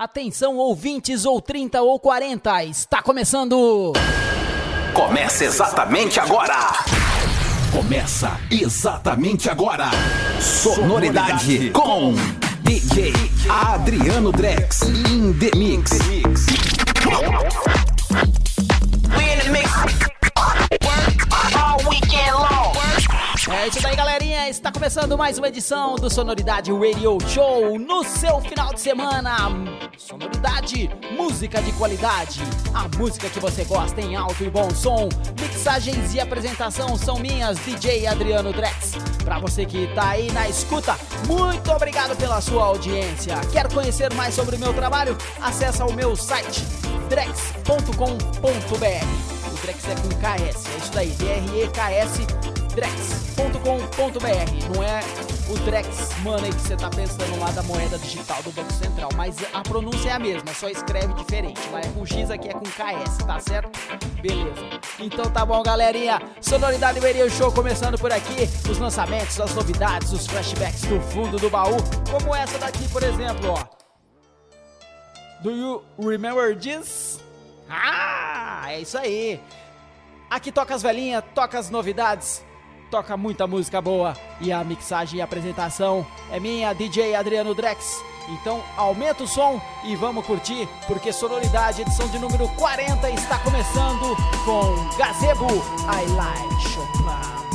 Atenção, ouvintes, ou 30 ou 40, está começando! Começa exatamente agora! Começa exatamente agora! Sonoridade com DJ Adriano Drex in the mix. É isso daí, Está começando mais uma edição do Sonoridade Radio Show no seu final de semana. Sonoridade, música de qualidade, a música que você gosta em alto e bom som. Mixagens e apresentação são minhas, DJ Adriano Drex. Para você que tá aí na escuta, muito obrigado pela sua audiência. Quer conhecer mais sobre o meu trabalho? Acesse o meu site drex.com.br. O Drex é com KS, é isso daí, D-R-E-K-S drex.com.br. Não é o Drex Money que você tá pensando lá da moeda digital do Banco Central, mas a pronúncia é a mesma, só escreve diferente. Lá é com X, aqui é com KS, tá certo? Beleza. Então tá bom, galerinha. Sonoridade Radio Show começando por aqui. Os lançamentos, as novidades, os flashbacks do fundo do baú, como essa daqui, por exemplo, ó. Do you remember this? Ah, é isso aí. Aqui toca as velhinhas, toca as novidades, toca muita música boa e a mixagem e apresentação é minha, DJ Adriano Drex. Então aumenta o som e vamos curtir, porque Sonoridade, edição de número 40, está começando com Gazebo I Like Chopin.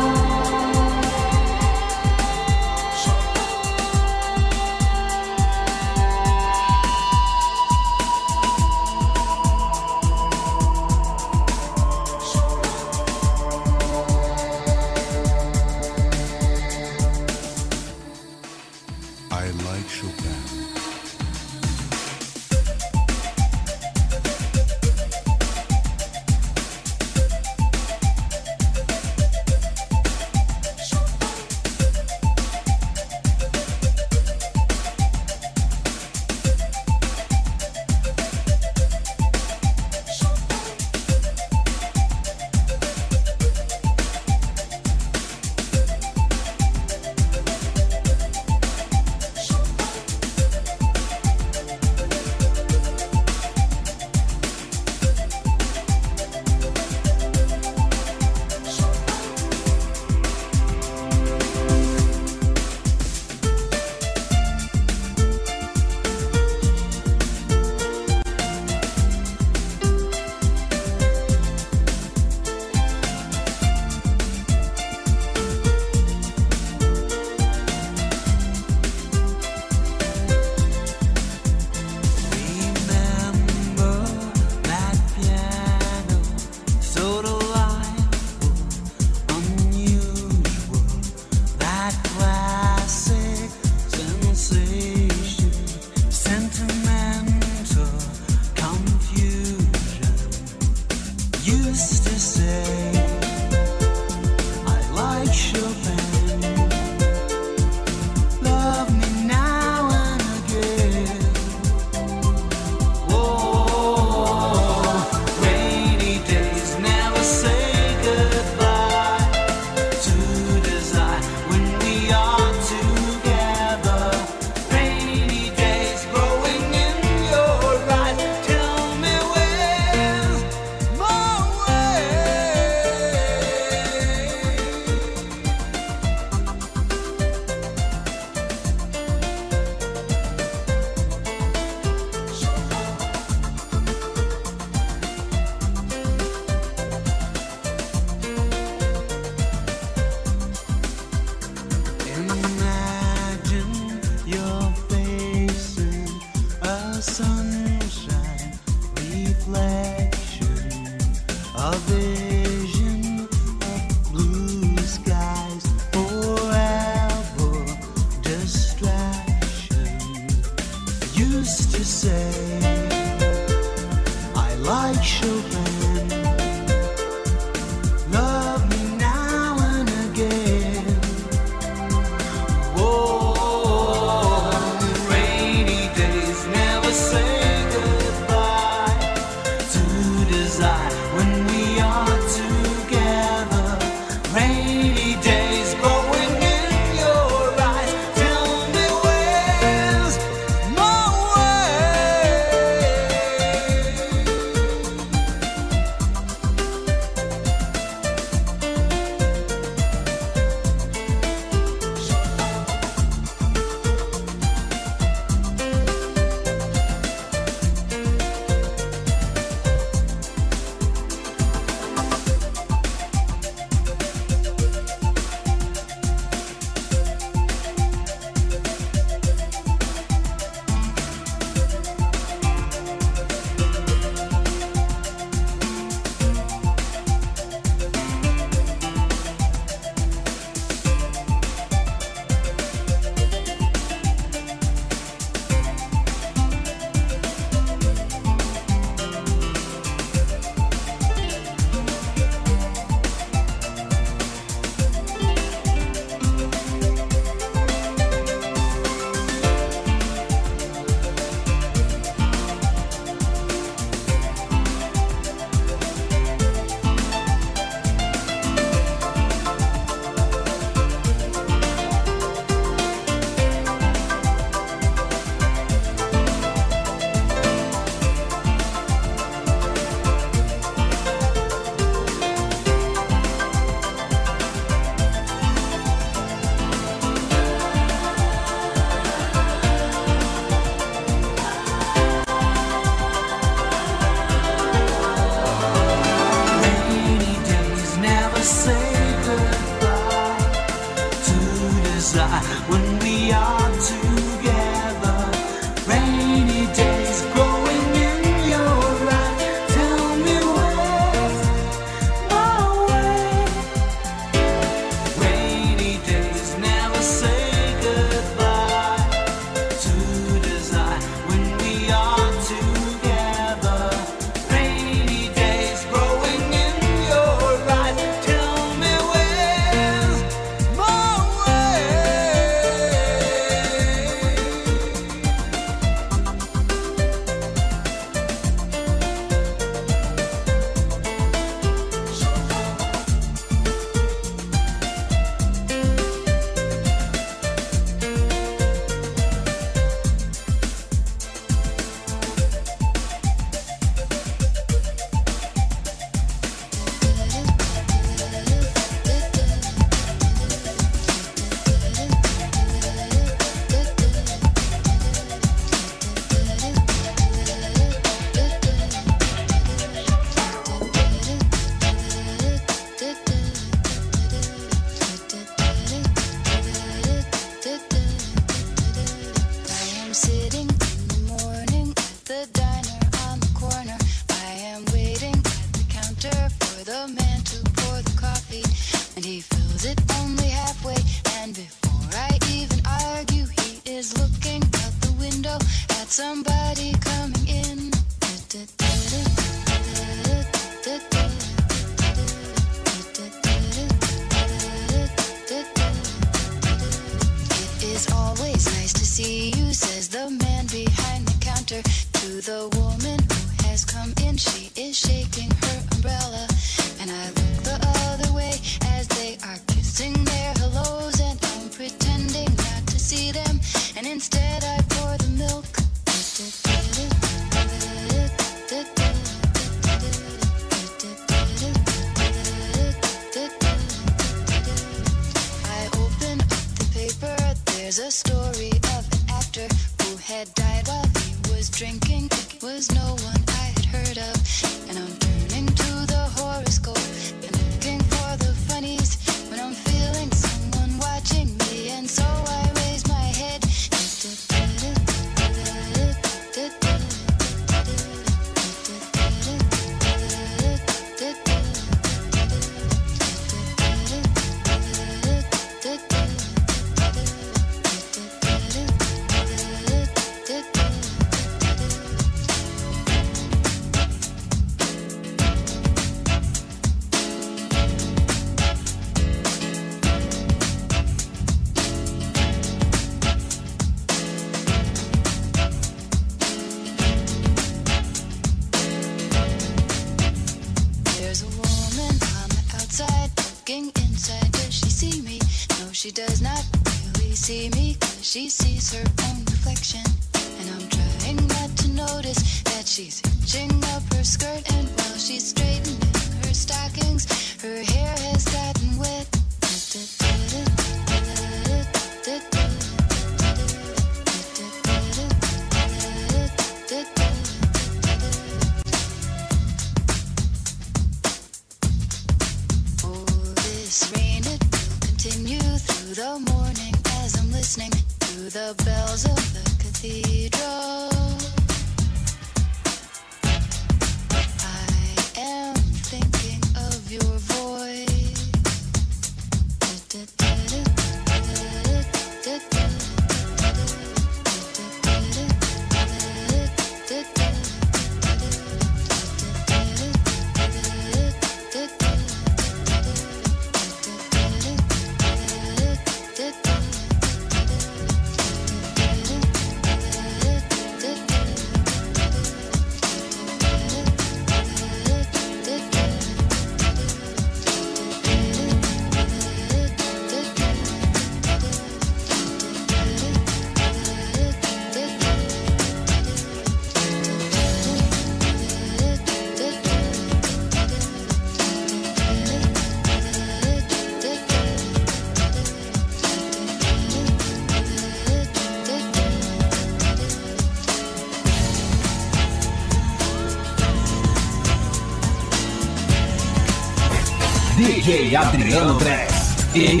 DJ Adriano Dress. In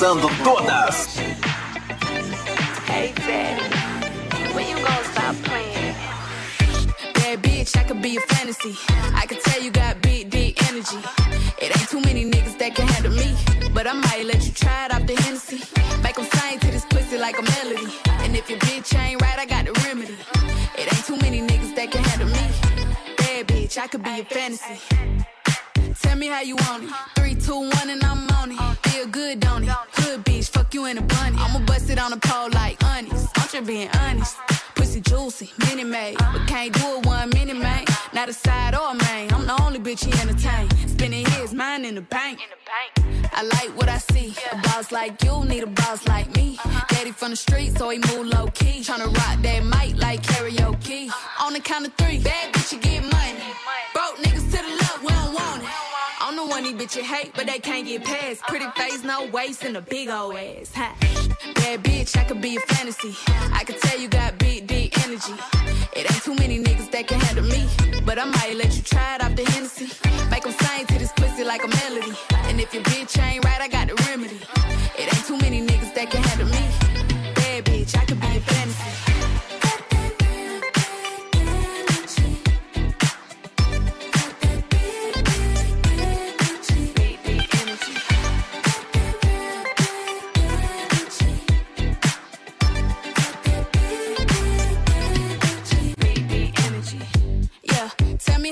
Mixando todas. Waist, and a big old ass. Ha.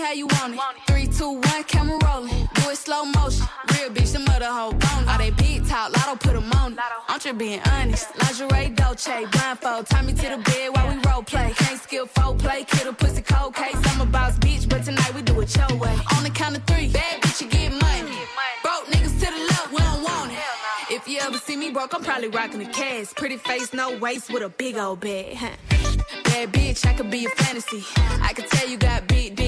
How you want it. Three, two, one, camera rolling. Do it slow motion. Real bitch, the mother hoe bone. All they big talk, lotto put 'em on it. I'm just being honest. Lingerie, Dolce, blindfold. Tie me to the bed while we role play. Can't skill foul play, kill a pussy cold case. I'm a boss bitch, but tonight we do it your way. On the count of three, bad bitch, you get money. Broke niggas to the left, we don't want it. If you ever see me broke, I'm probably rocking a cash. Pretty face, no waist, with a big old bag. Bad bitch, I could be a fantasy. I could tell you got big, deep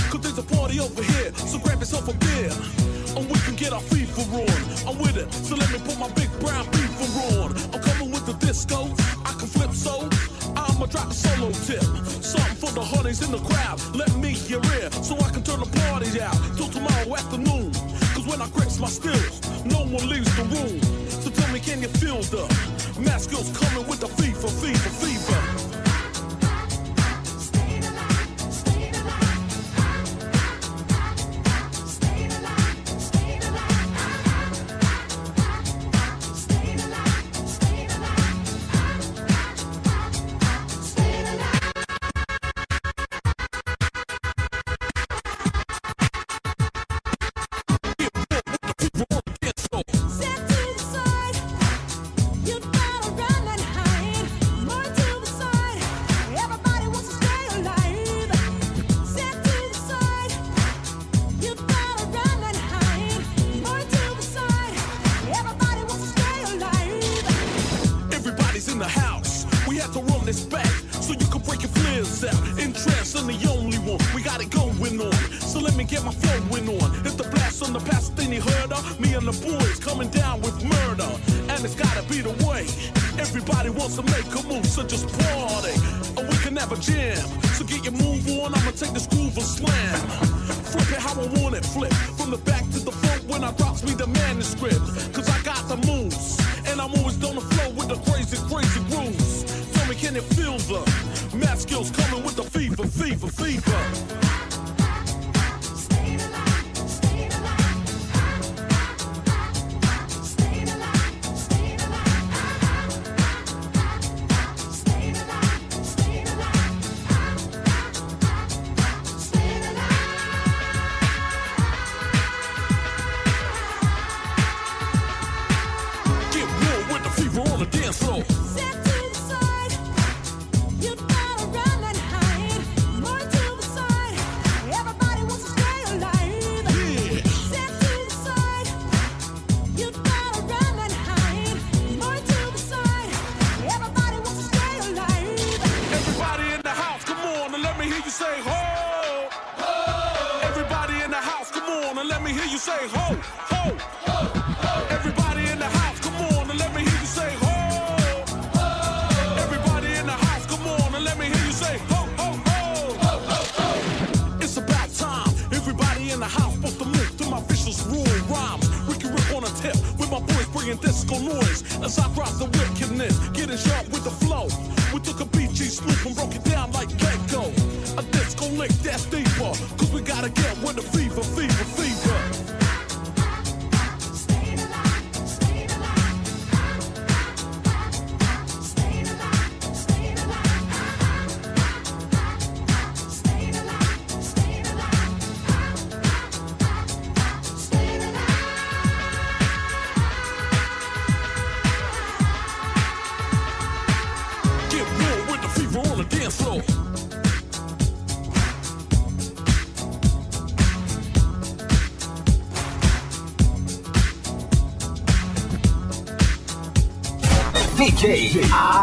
there's a party over here. So grab yourself a beer. And we can get our fever on. I'm with it. So let me put my big brown beaver on. I'm coming with the disco. I can flip so. I'ma drop a solo tip. Something for the honeys in the crowd. Let me hear it. So I can turn the party out till tomorrow afternoon. Cause when I grips my skills, no one leaves the room. So tell me, can you feel the mask skills coming with the fever, fever, fever?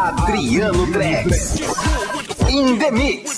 Adriano Drex. In the mix.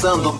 Mixando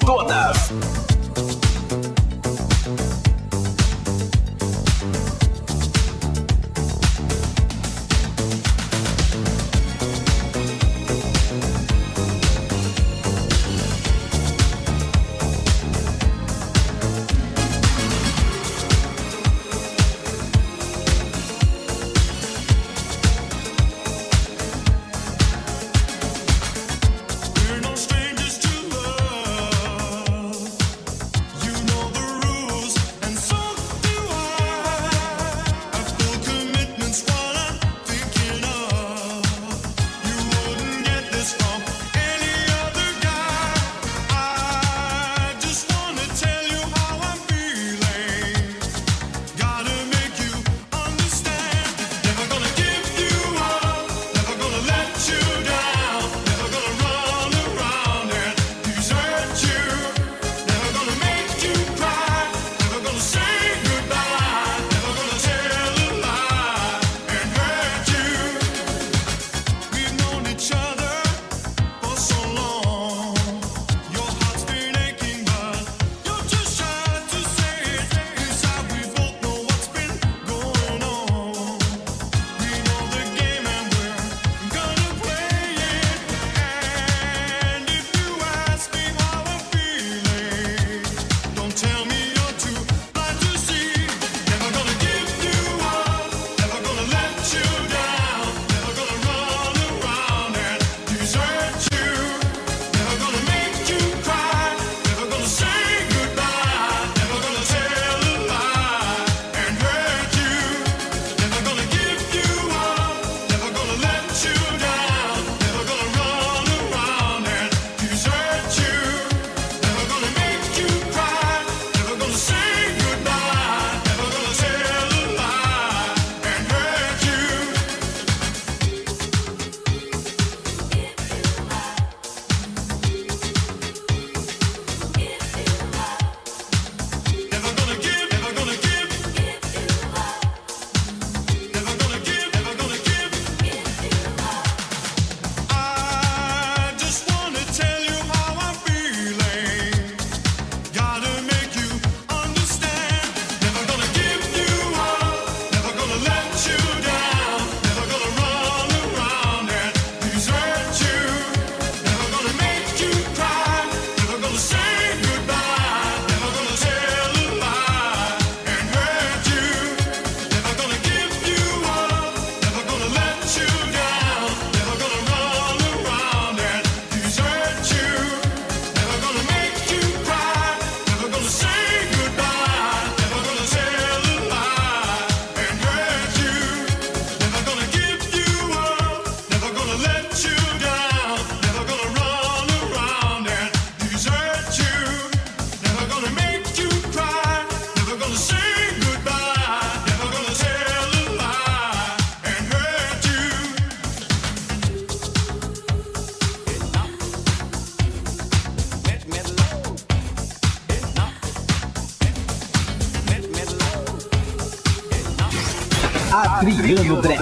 Morgano Brasil.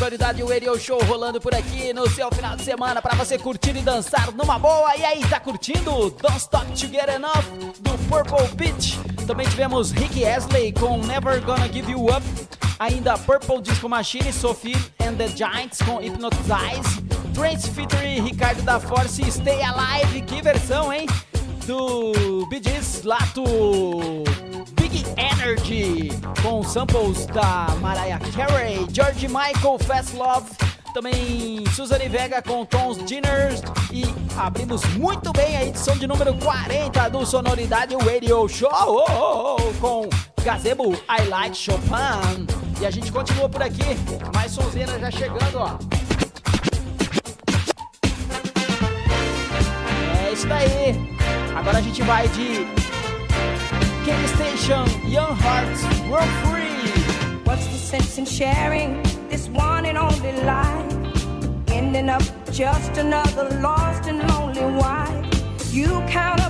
sonoridade, o Aerial Show rolando por aqui no seu final de semana para você curtir e dançar numa boa. E aí, tá curtindo? Don't Stop To Get Enough do Purple Beach. Também tivemos Rick Astley com Never Gonna Give You Up. Ainda Purple Disco Machine, Sophie and the Giants com Hypnotize. Trance featuring Ricardo da Force, Stay Alive. Que versão, hein? Do Bee Lato Nerd, com samples da Mariah Carey, George Michael, Fast Love, também Suzanne Vega com Tons Dinners e abrimos muito bem a edição de número 40 do Sonoridade Radio Show com Gazebo I Like Chopin. E a gente continua por aqui, mais sonzinha já chegando, ó. É isso daí. Agora a gente vai de King Station your hearts grow free. What's the sense in sharing this one and only life? Ending up just another lost and lonely wife. You count up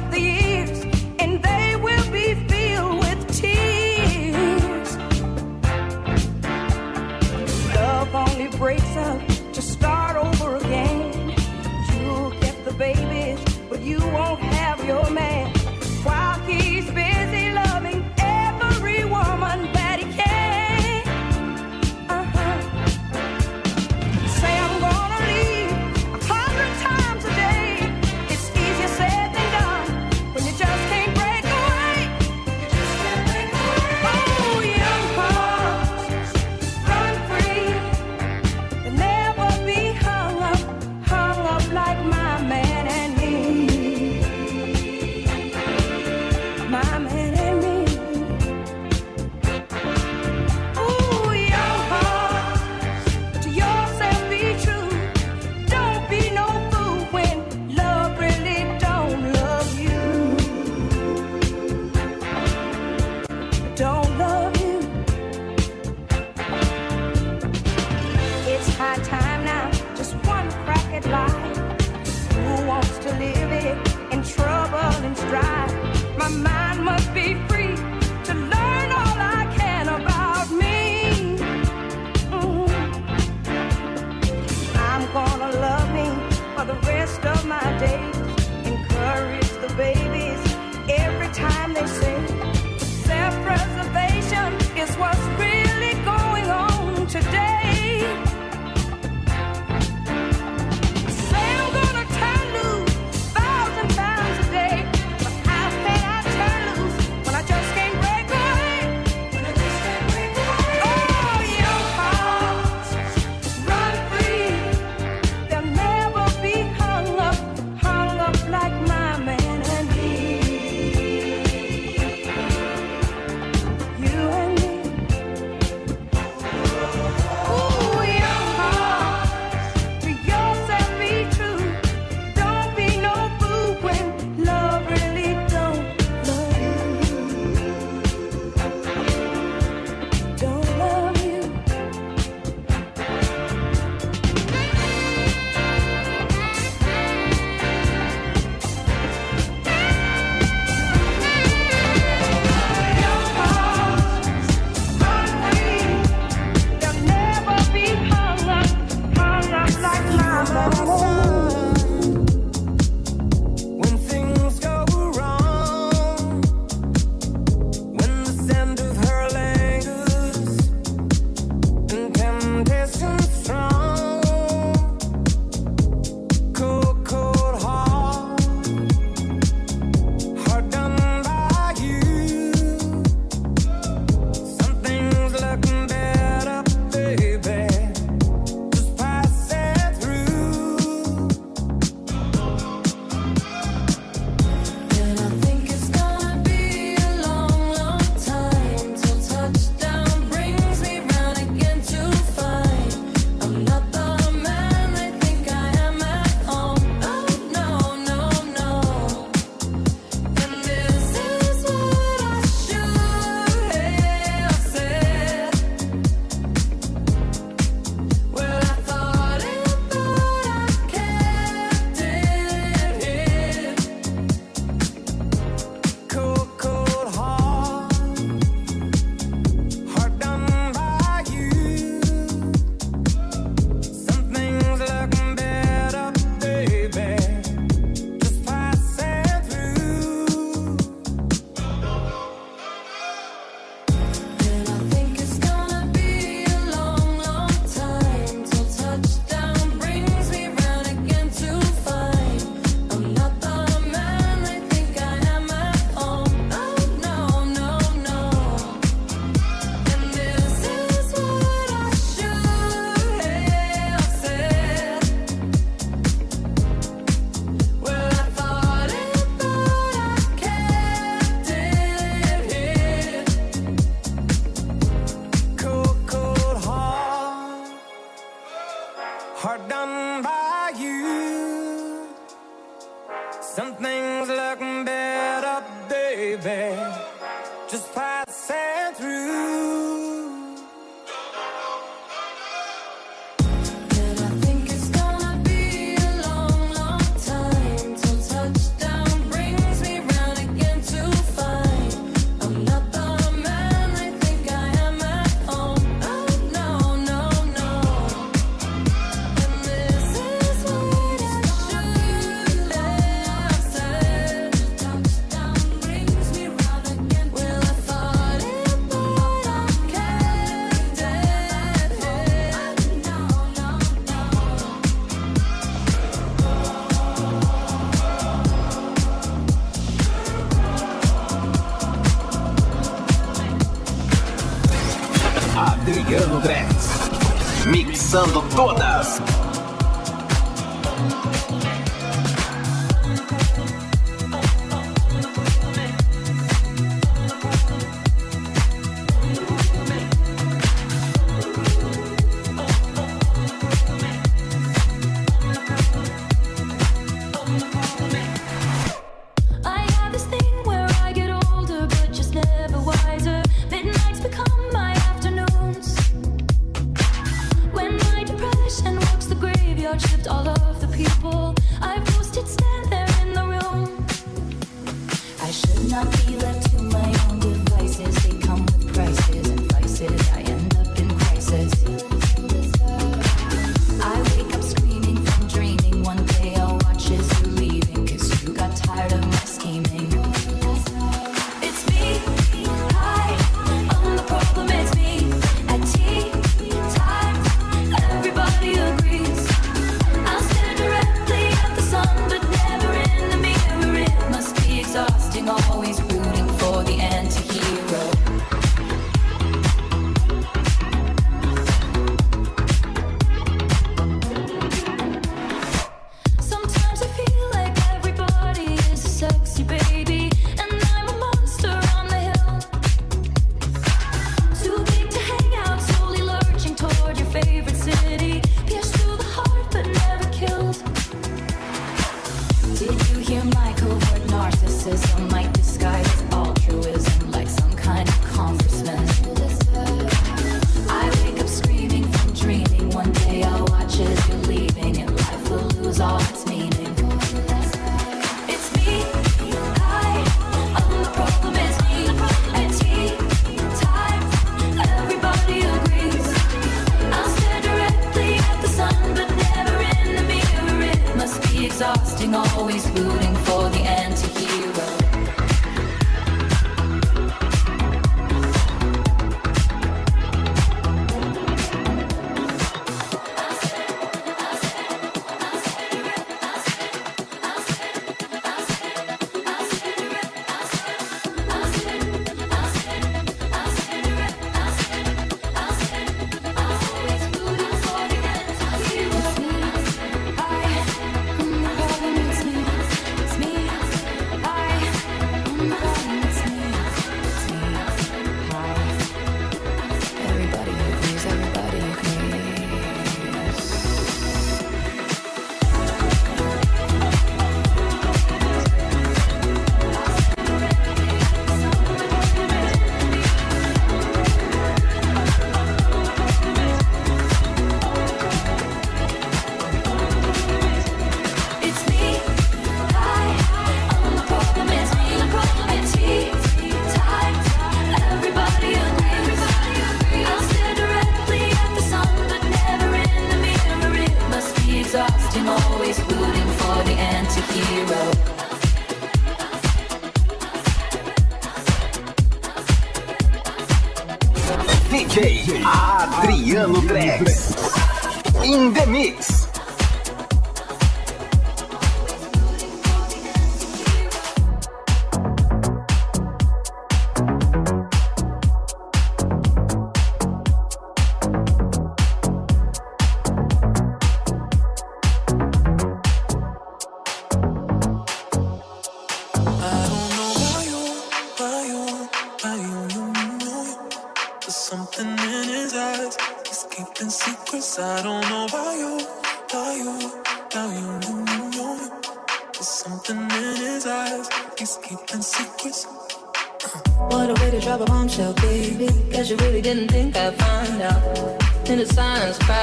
transparent.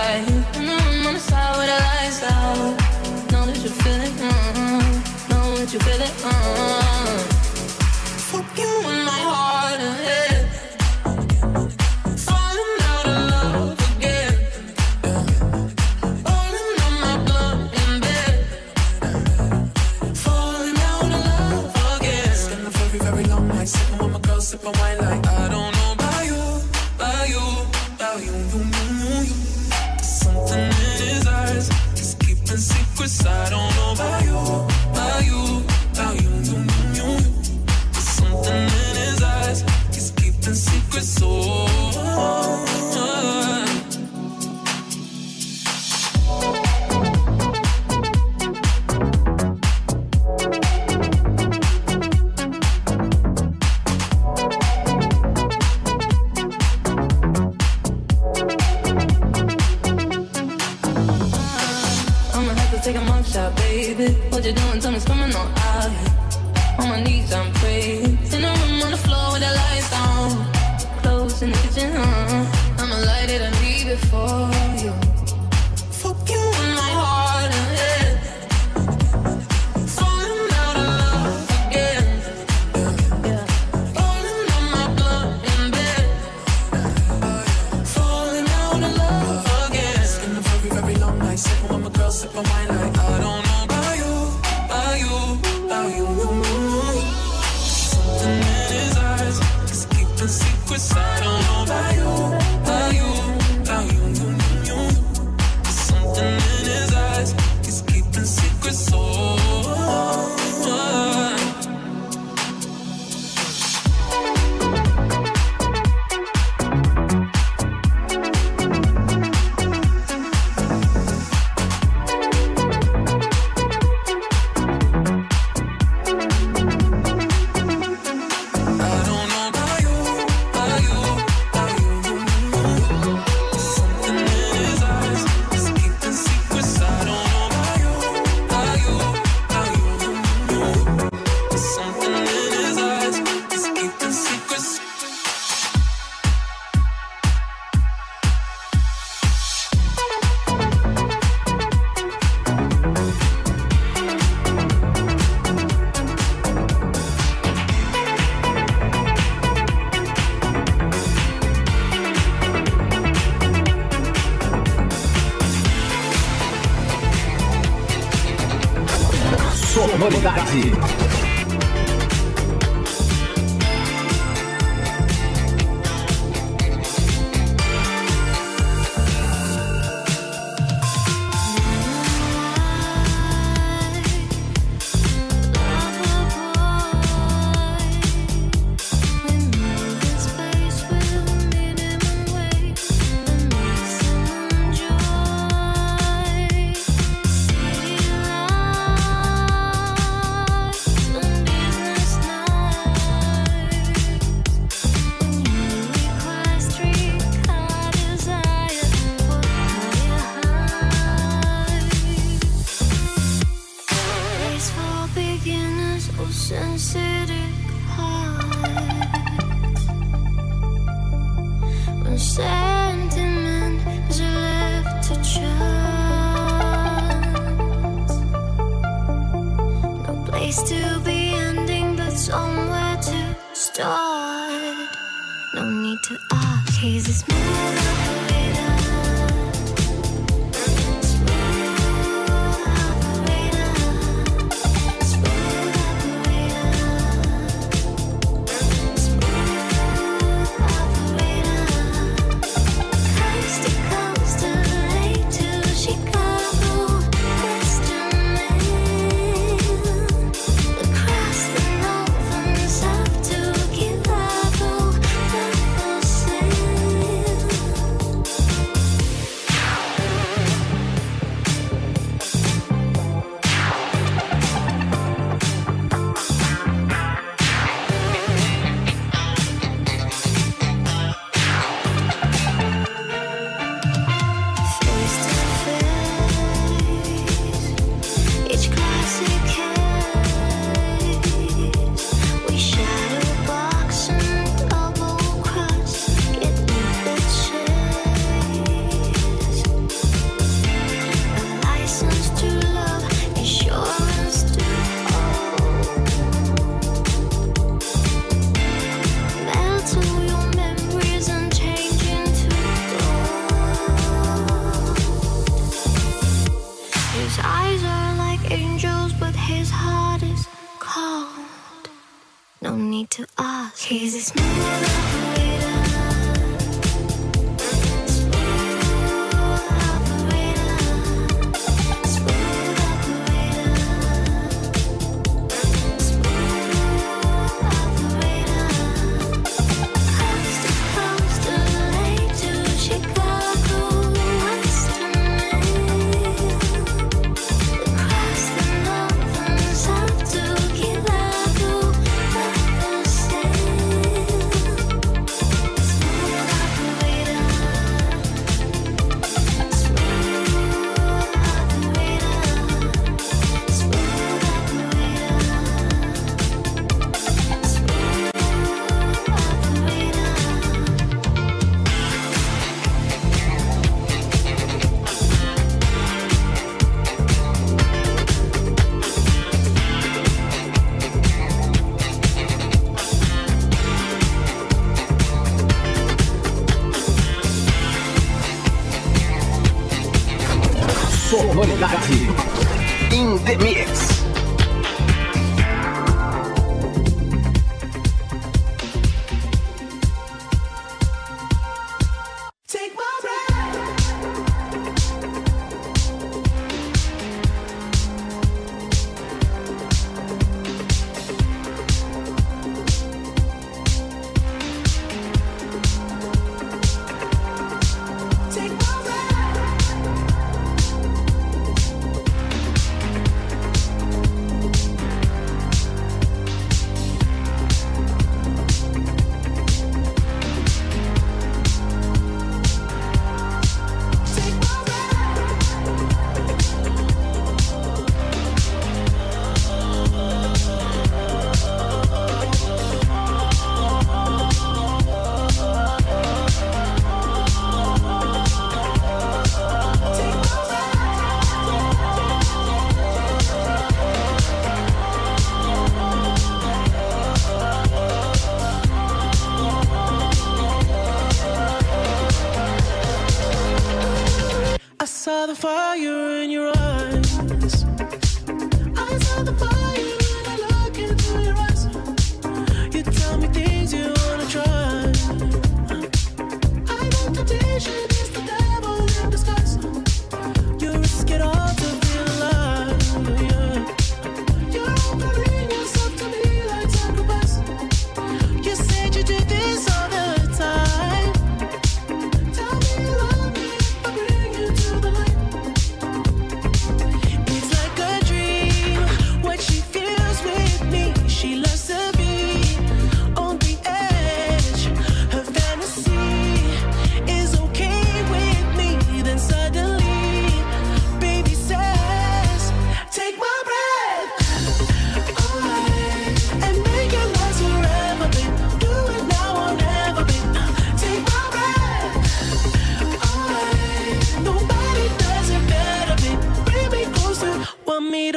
Sip of wine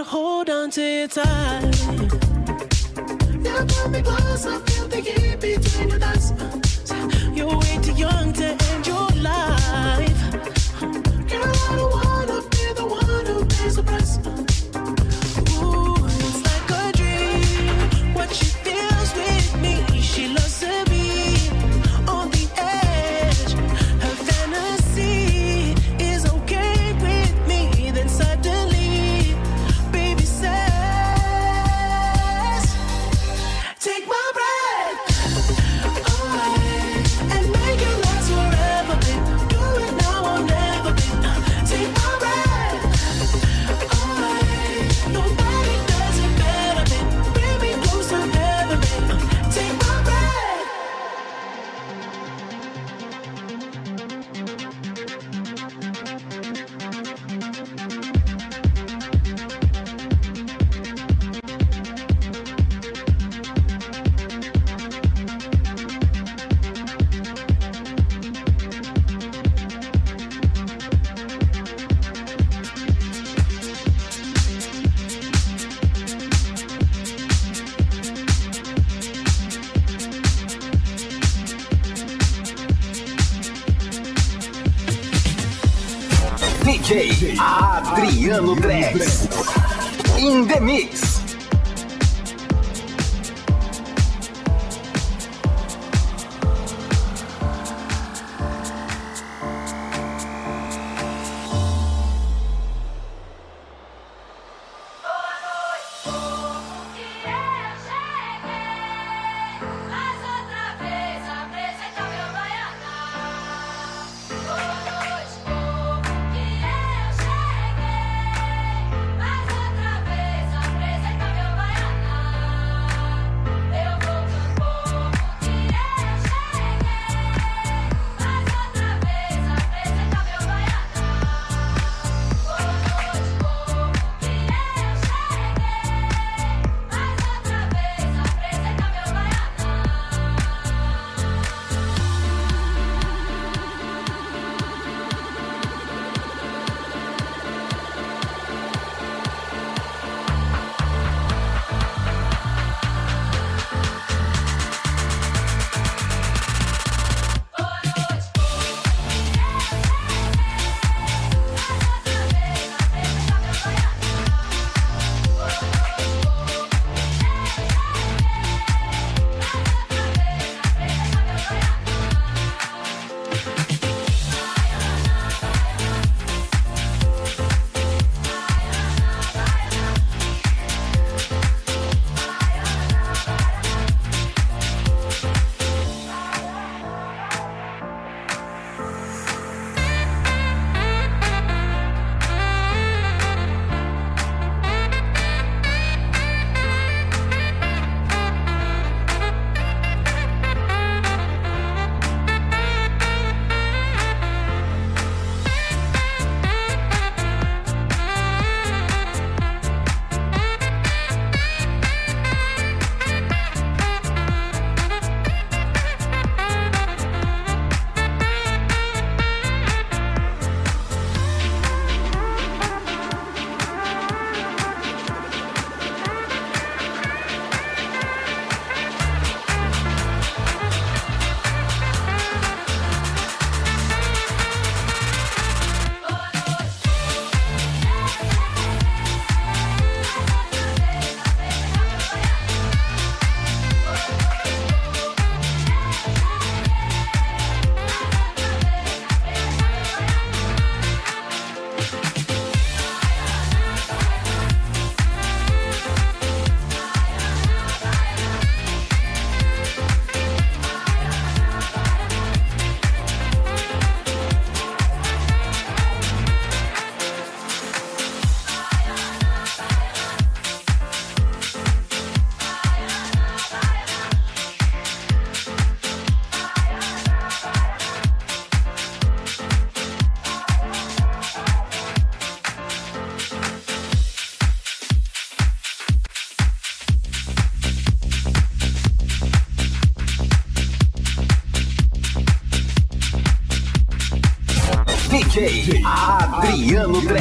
to hold on to your time. Now got me close, I feel the heat between your thighs. You're way too young to end your life. Girl, I don't wanna be the one who pays the price.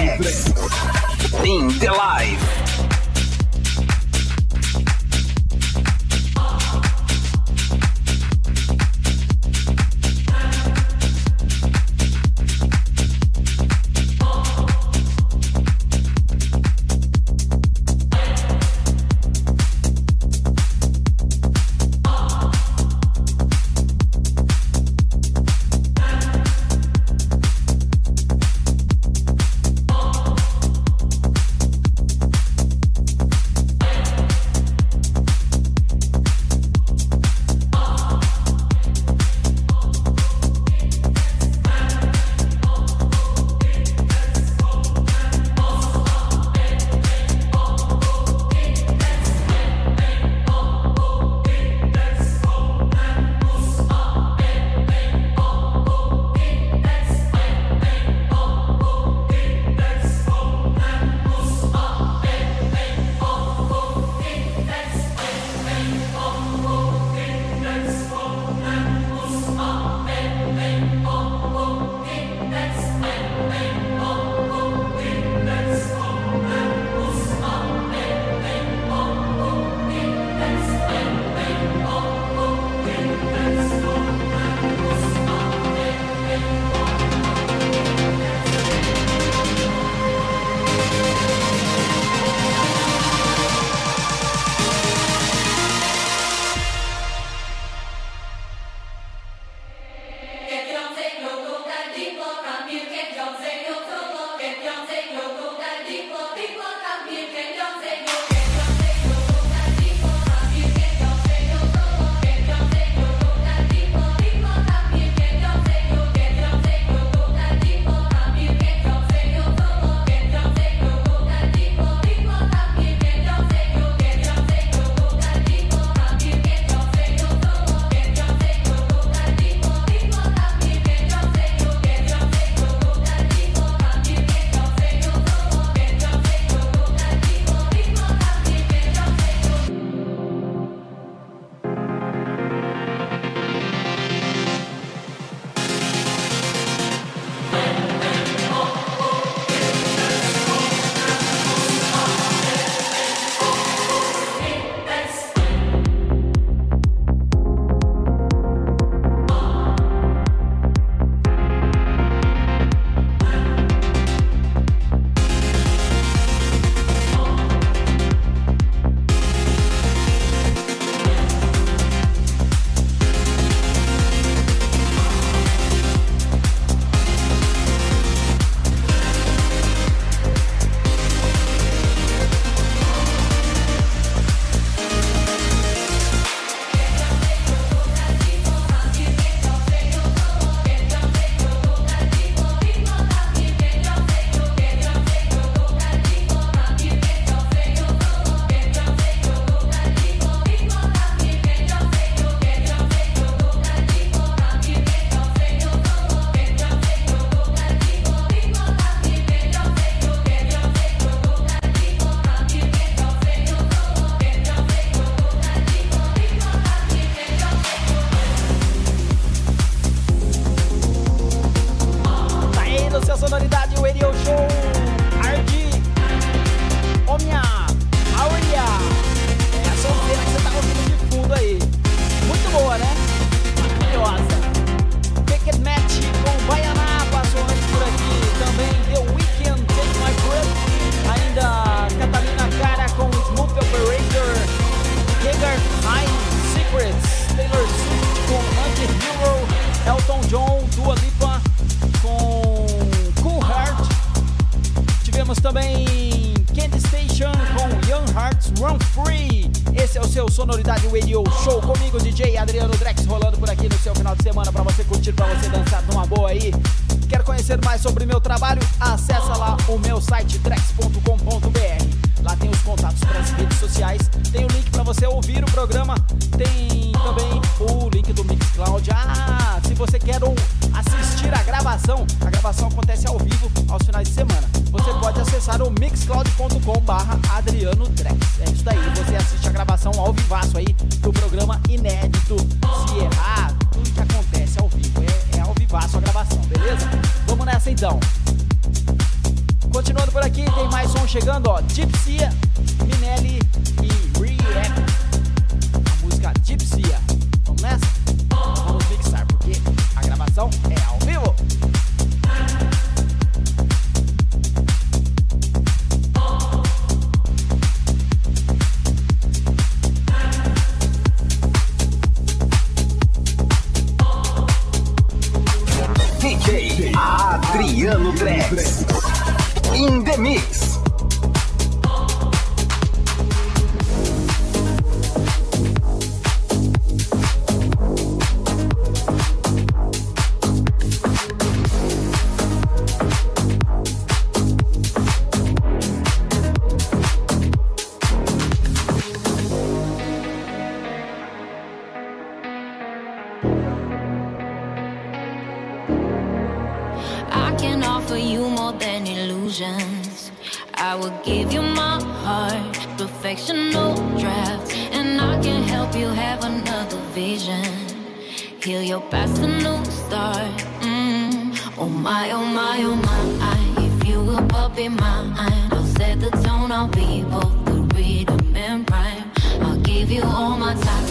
X. offer you more than illusions. I will give you my heart, perfection, no draft, and I can help you have another vision. Heal your past, a new start. Mm. Oh my, oh my, oh my. If you will but be mine, I'll set the tone. I'll be both the rhythm and rhyme. I'll give you all my time.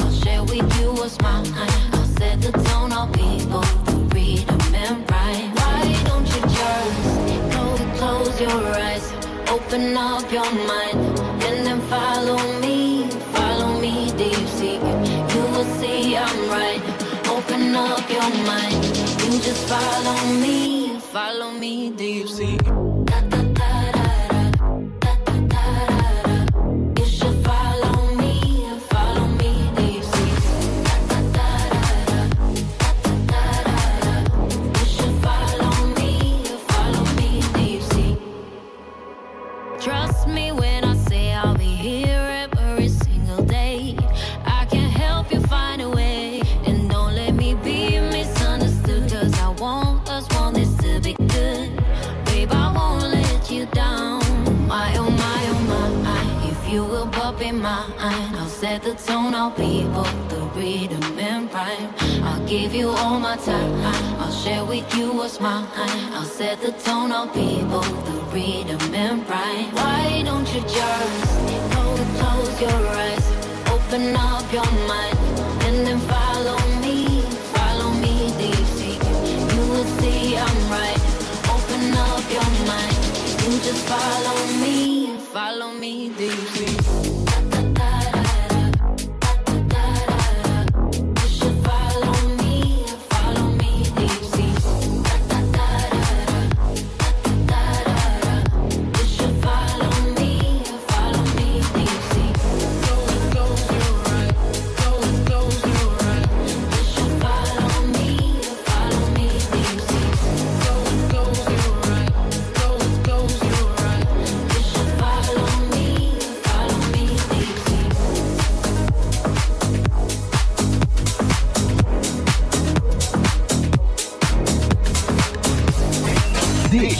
I'll share with you what's mine. I'll set the tone. I'll be both your eyes, open up your mind, and then follow me, follow me deep sea. You will see I'm right. Open up your mind, you just follow me, follow me deep sea. The tone. I'll be both the rhythm and rhyme. I'll give you all my time. I'll share with you what's mine. I'll set the tone. I'll be both the rhythm and rhyme. Why don't you just to close your eyes, open up your mind, and then follow me, follow me deep sea. You will see I'm right. Open up your mind. You just follow me, follow me deep sea.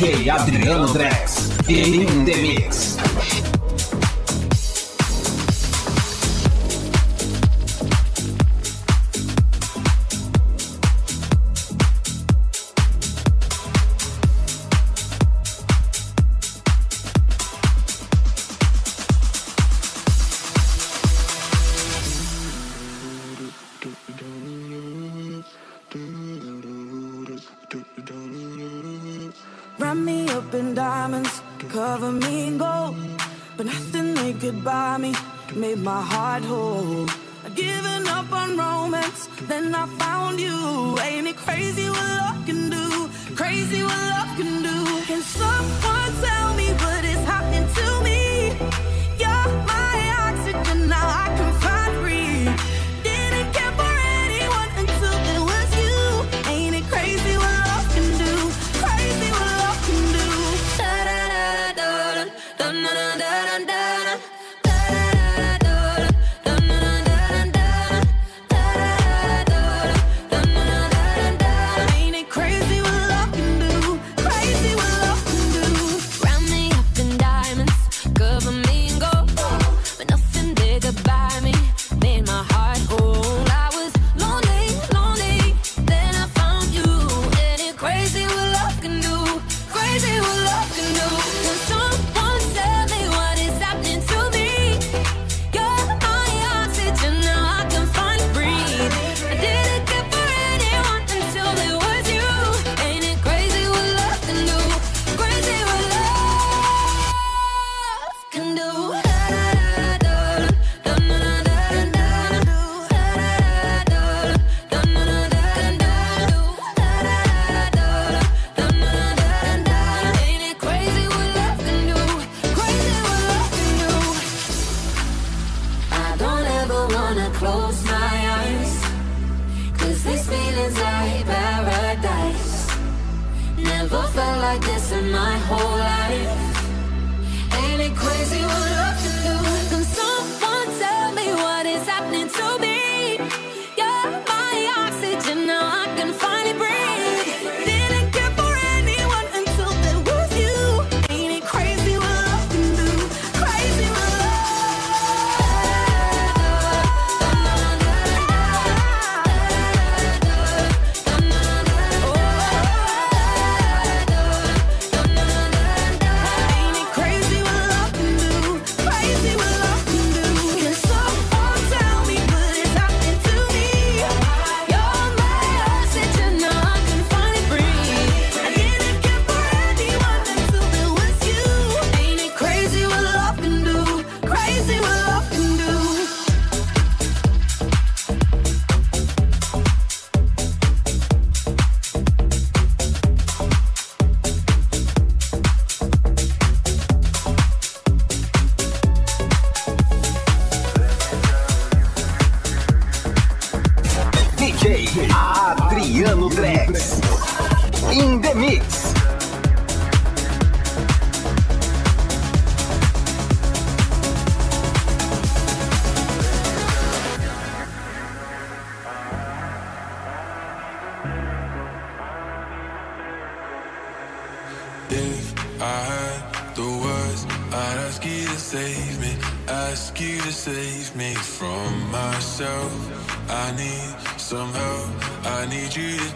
Adriano Drex. In the mix. My heart whole. Given up on romance, then I found you. Ain't it crazy what love can do? Crazy what love can do. Can someone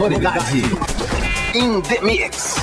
Sonoridade. In the Mix.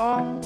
song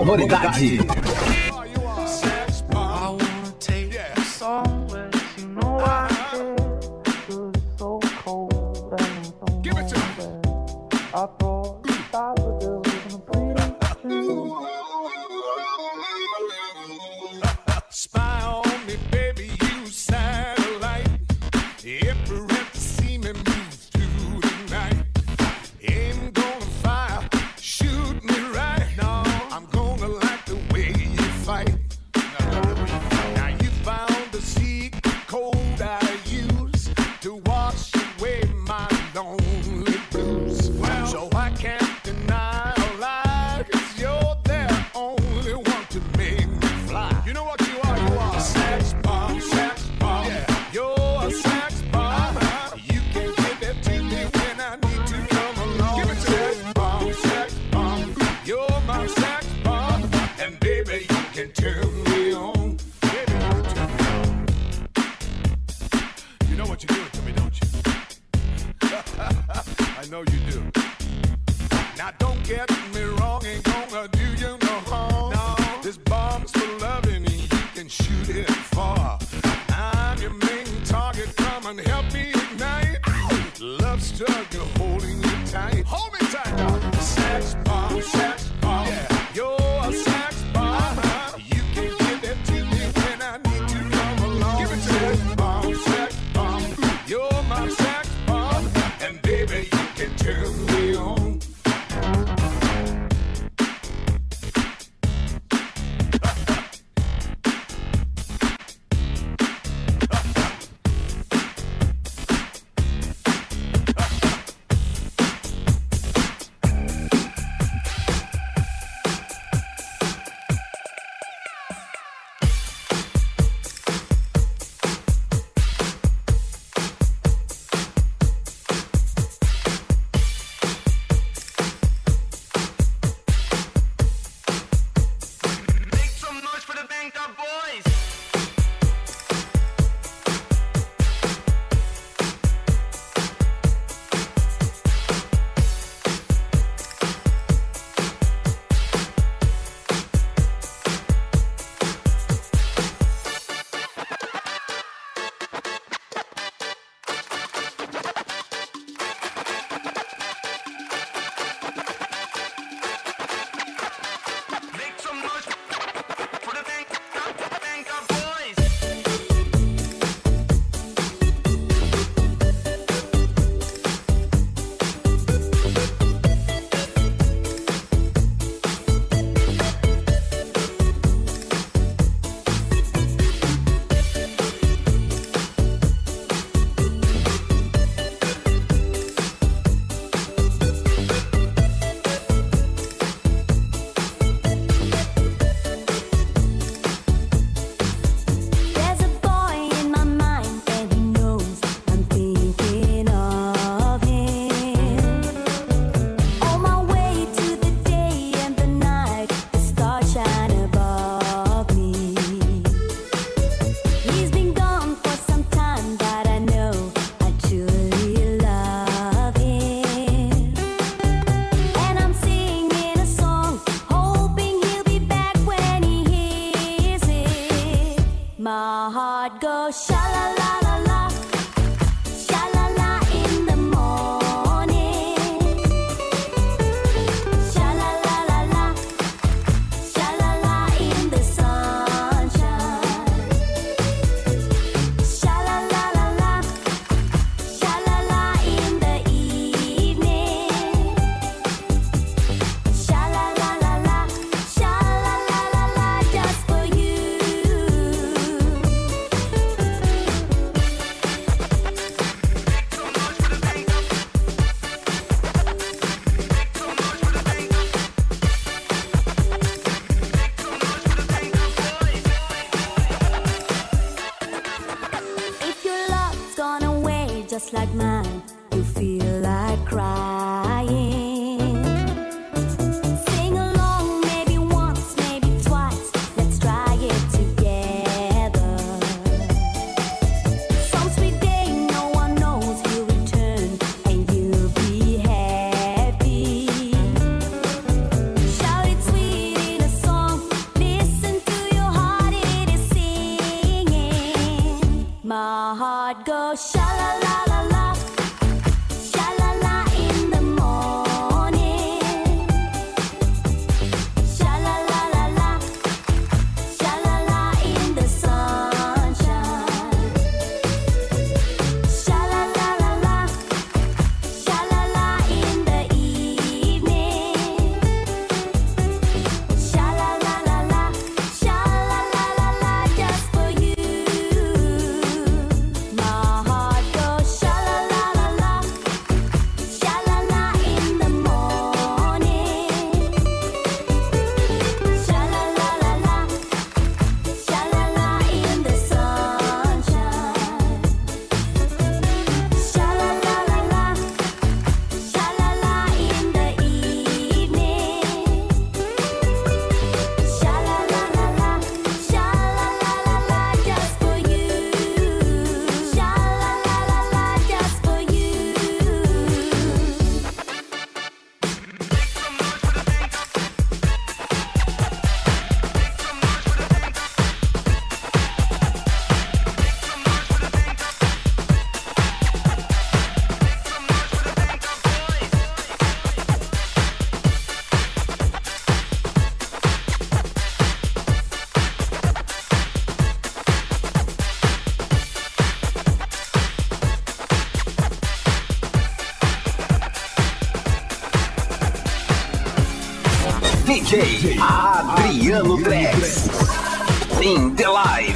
Sonoridade. DJ Adriano Dress. In the.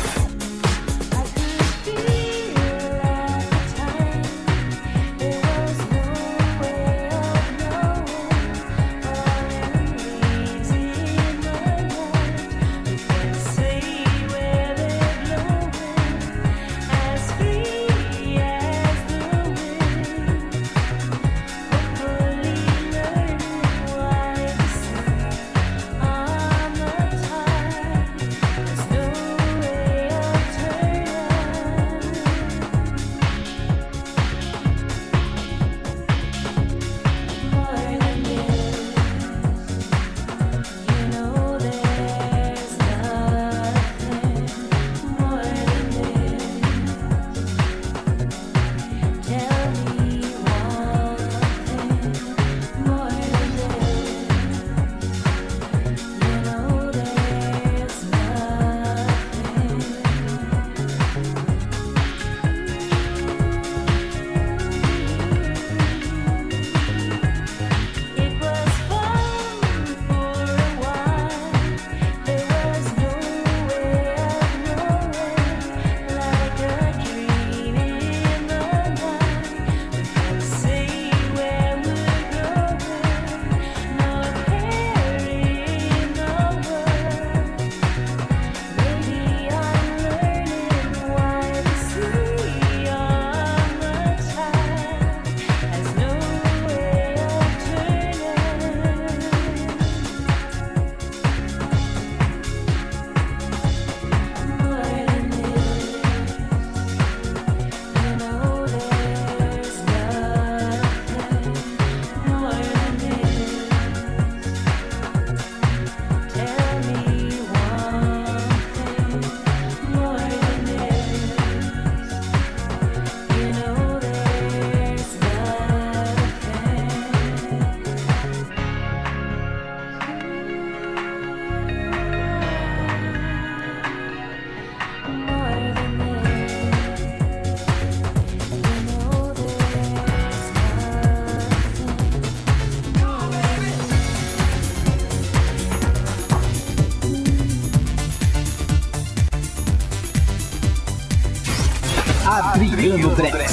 Radio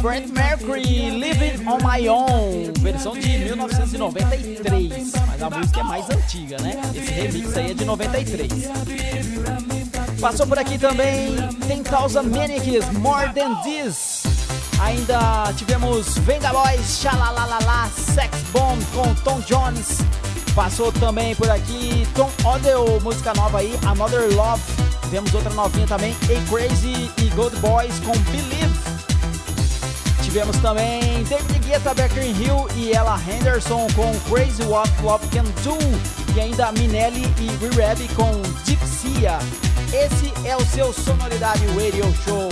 Fred Mercury, Living on My Own, versão de 1993. Mas a música é mais antiga, né? Esse remix aí é de 93. Passou por aqui também Ten Thousand Manics, More Than This. Ainda tivemos Vengalois, Xalalalala, Sex Bomb com Tom Jones. Passou também por aqui Tom Odell, música nova aí, Another Love. Tivemos outra novinha também, A Crazy e Gold Boys com Believe. Tivemos também David Guetta, Becker Hill e Ella Henderson com Crazy What Love Can Do. E ainda Minelli e Rereb com Gypsia. Esse é o seu Sonoridade Radio Show.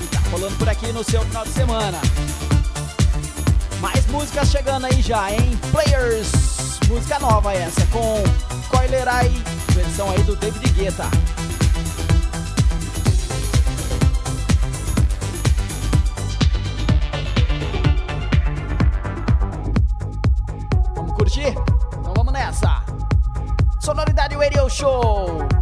E tá rolando por aqui no seu final de semana. Mais músicas chegando aí já, hein? Players, música nova essa com Coilerai, versão aí do David Guetta. Curtir? Então vamos nessa. Sonoridade Radio Show.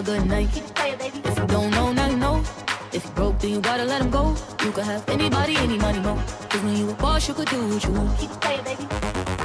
A good night. If you don't know, now you know. If you broke, then you gotta let him go. You could have anybody, any money, mo. Cause when you a boss, you could do what you want. Keep it playing, baby.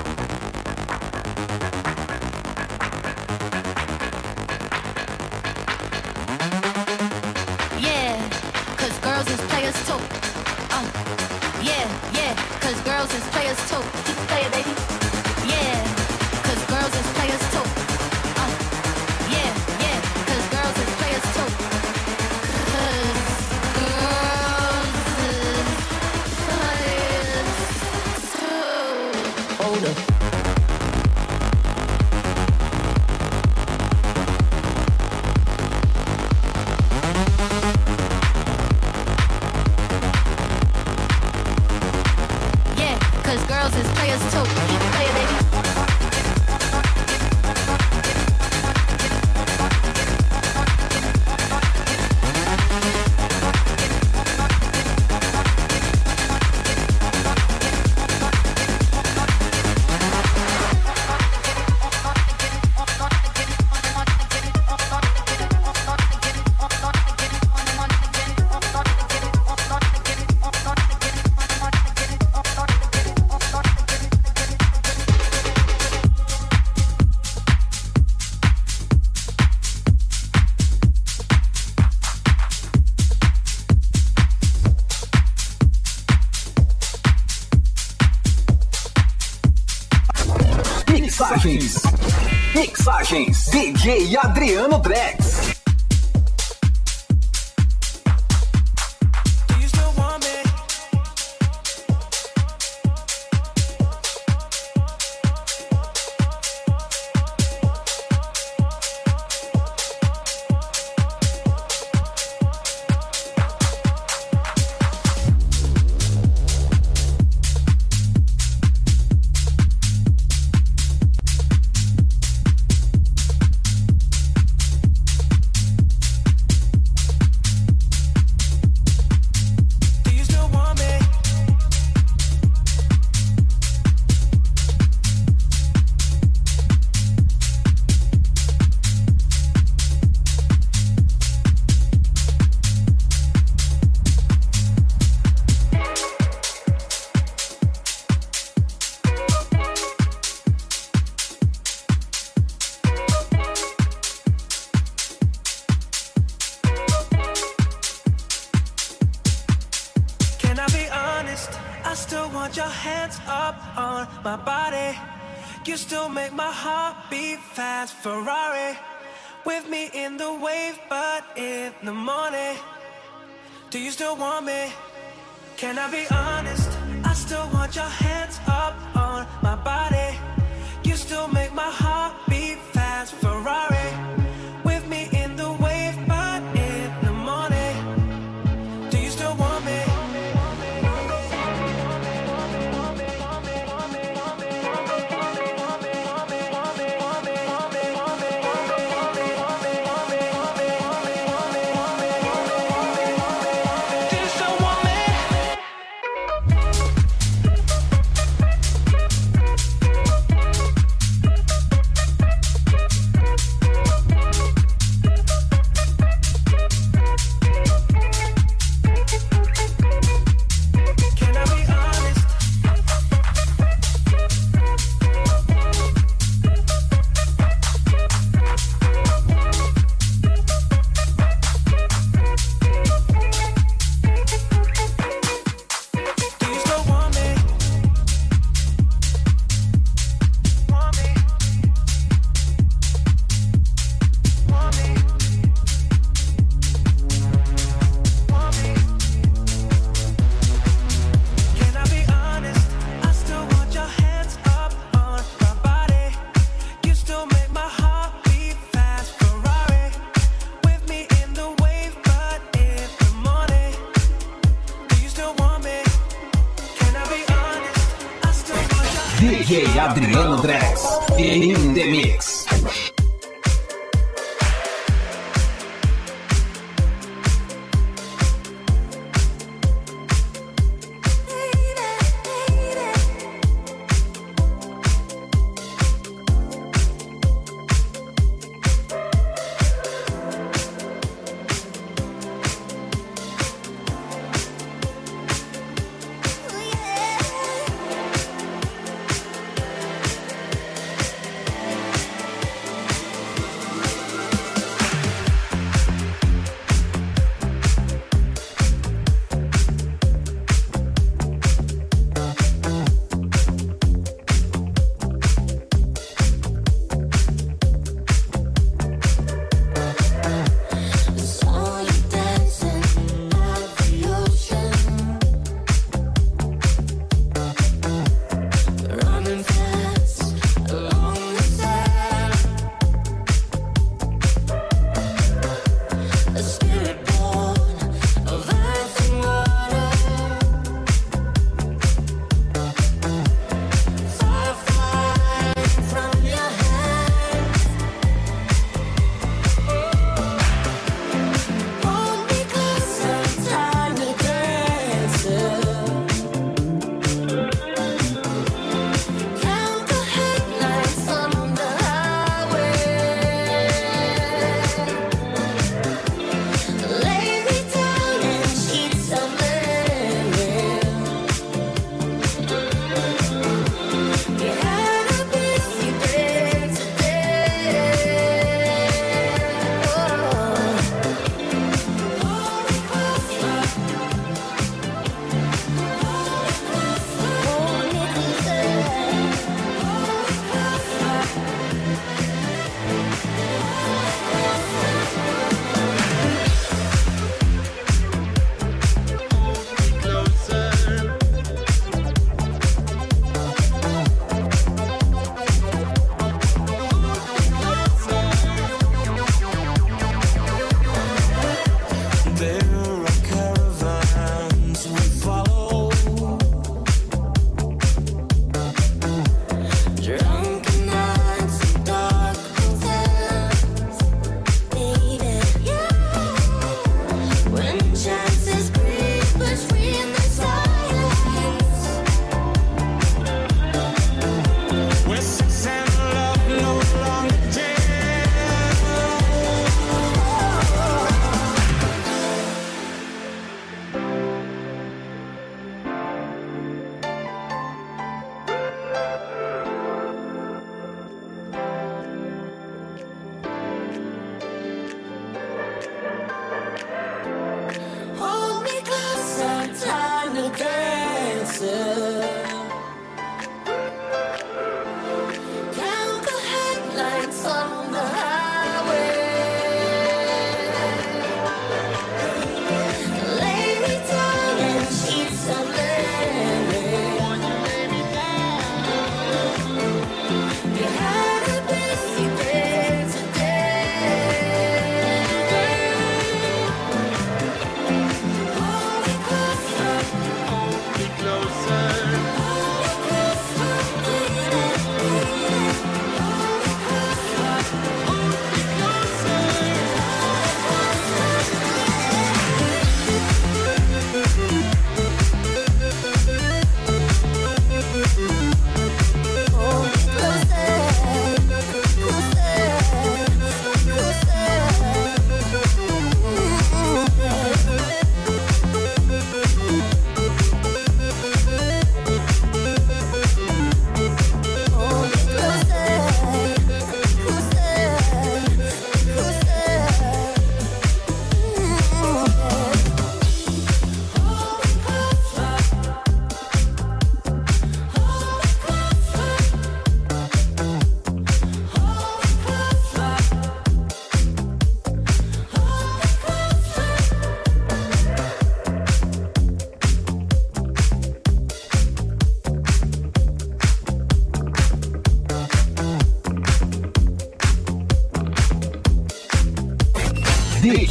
Mixagens. DJ Adriano Drex.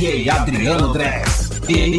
DJ Adriano Drex. In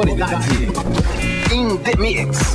Sonoridade. In the mix.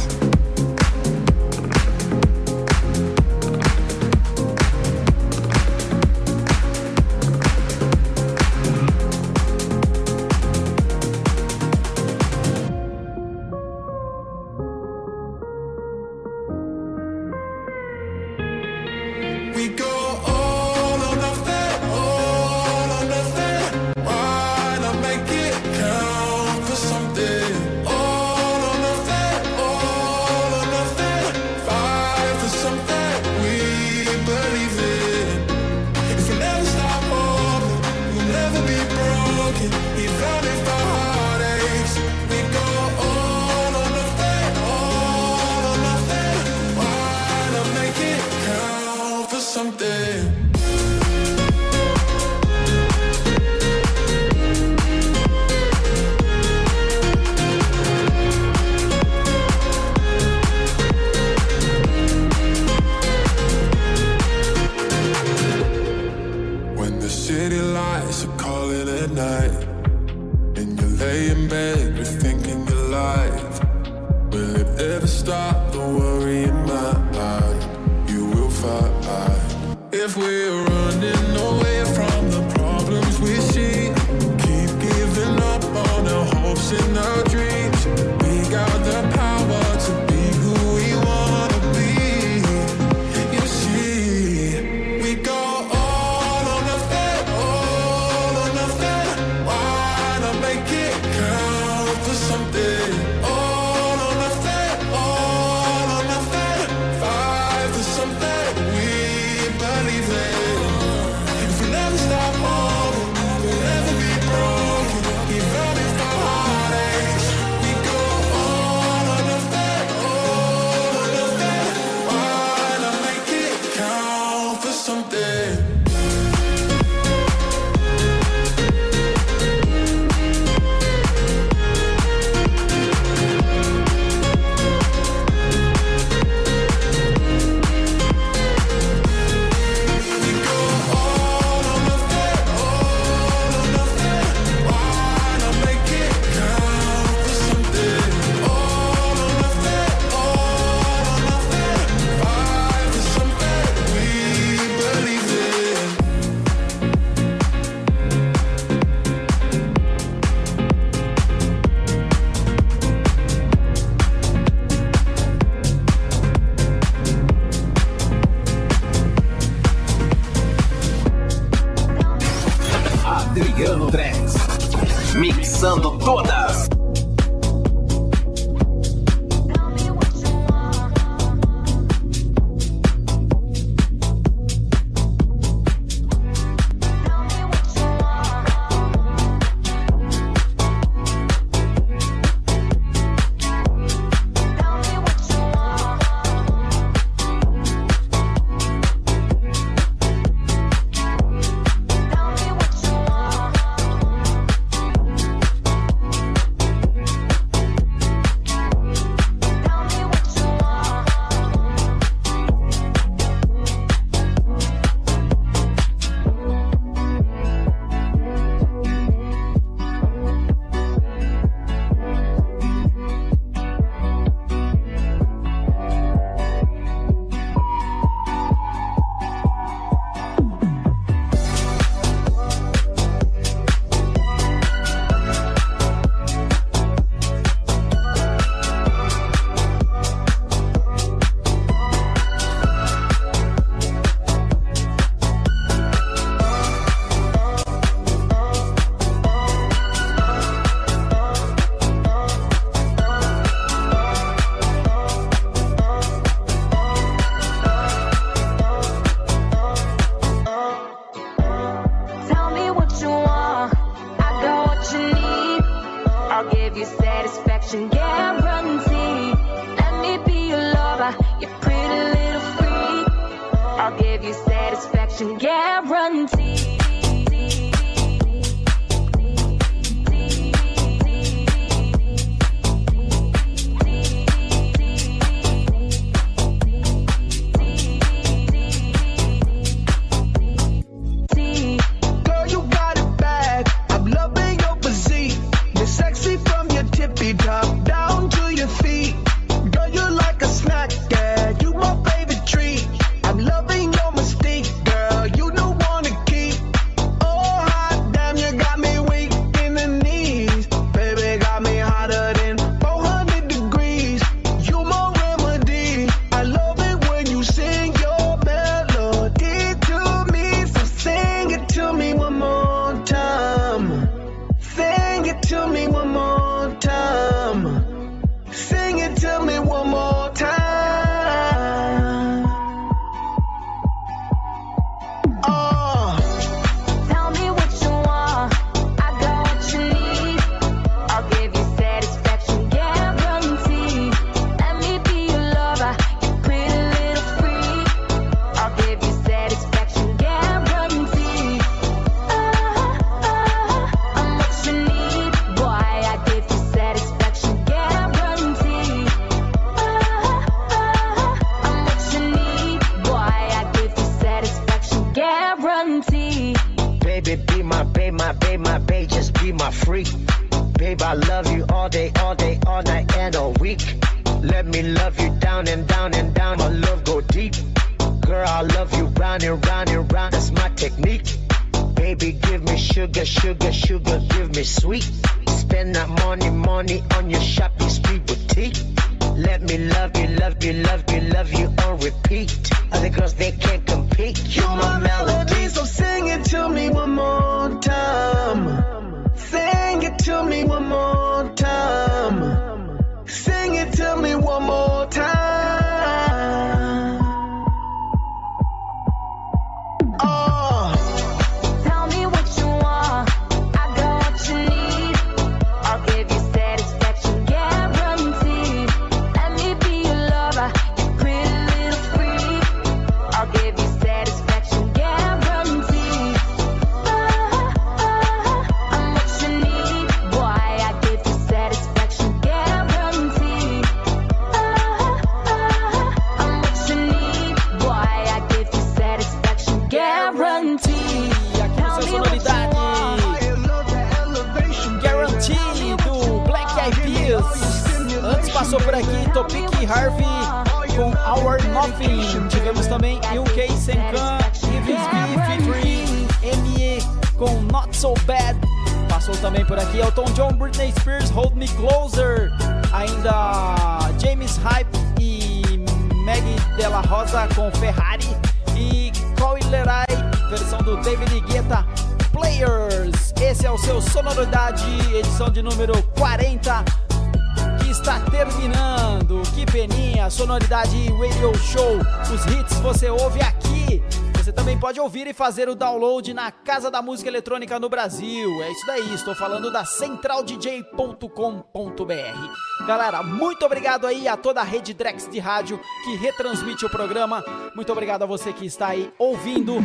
Fazer o download na Casa da Música Eletrônica no Brasil. É isso daí, estou falando da centraldj.com.br. Galera, muito obrigado aí a toda a rede Drex de rádio que retransmite o programa. Muito obrigado a você que está aí ouvindo.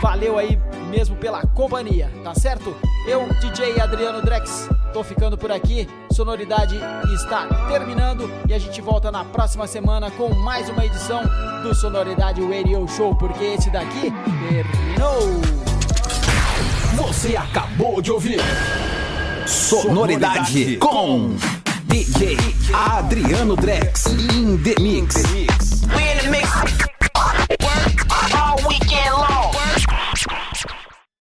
Valeu aí mesmo pela companhia, tá certo? Eu, DJ Adriano Drex, tô ficando por aqui. Sonoridade está terminando e a gente volta na próxima semana com mais uma edição do Sonoridade Radio Show, porque esse daqui Você acabou de ouvir Sonoridade com DJ Adriano Drex in the Mix.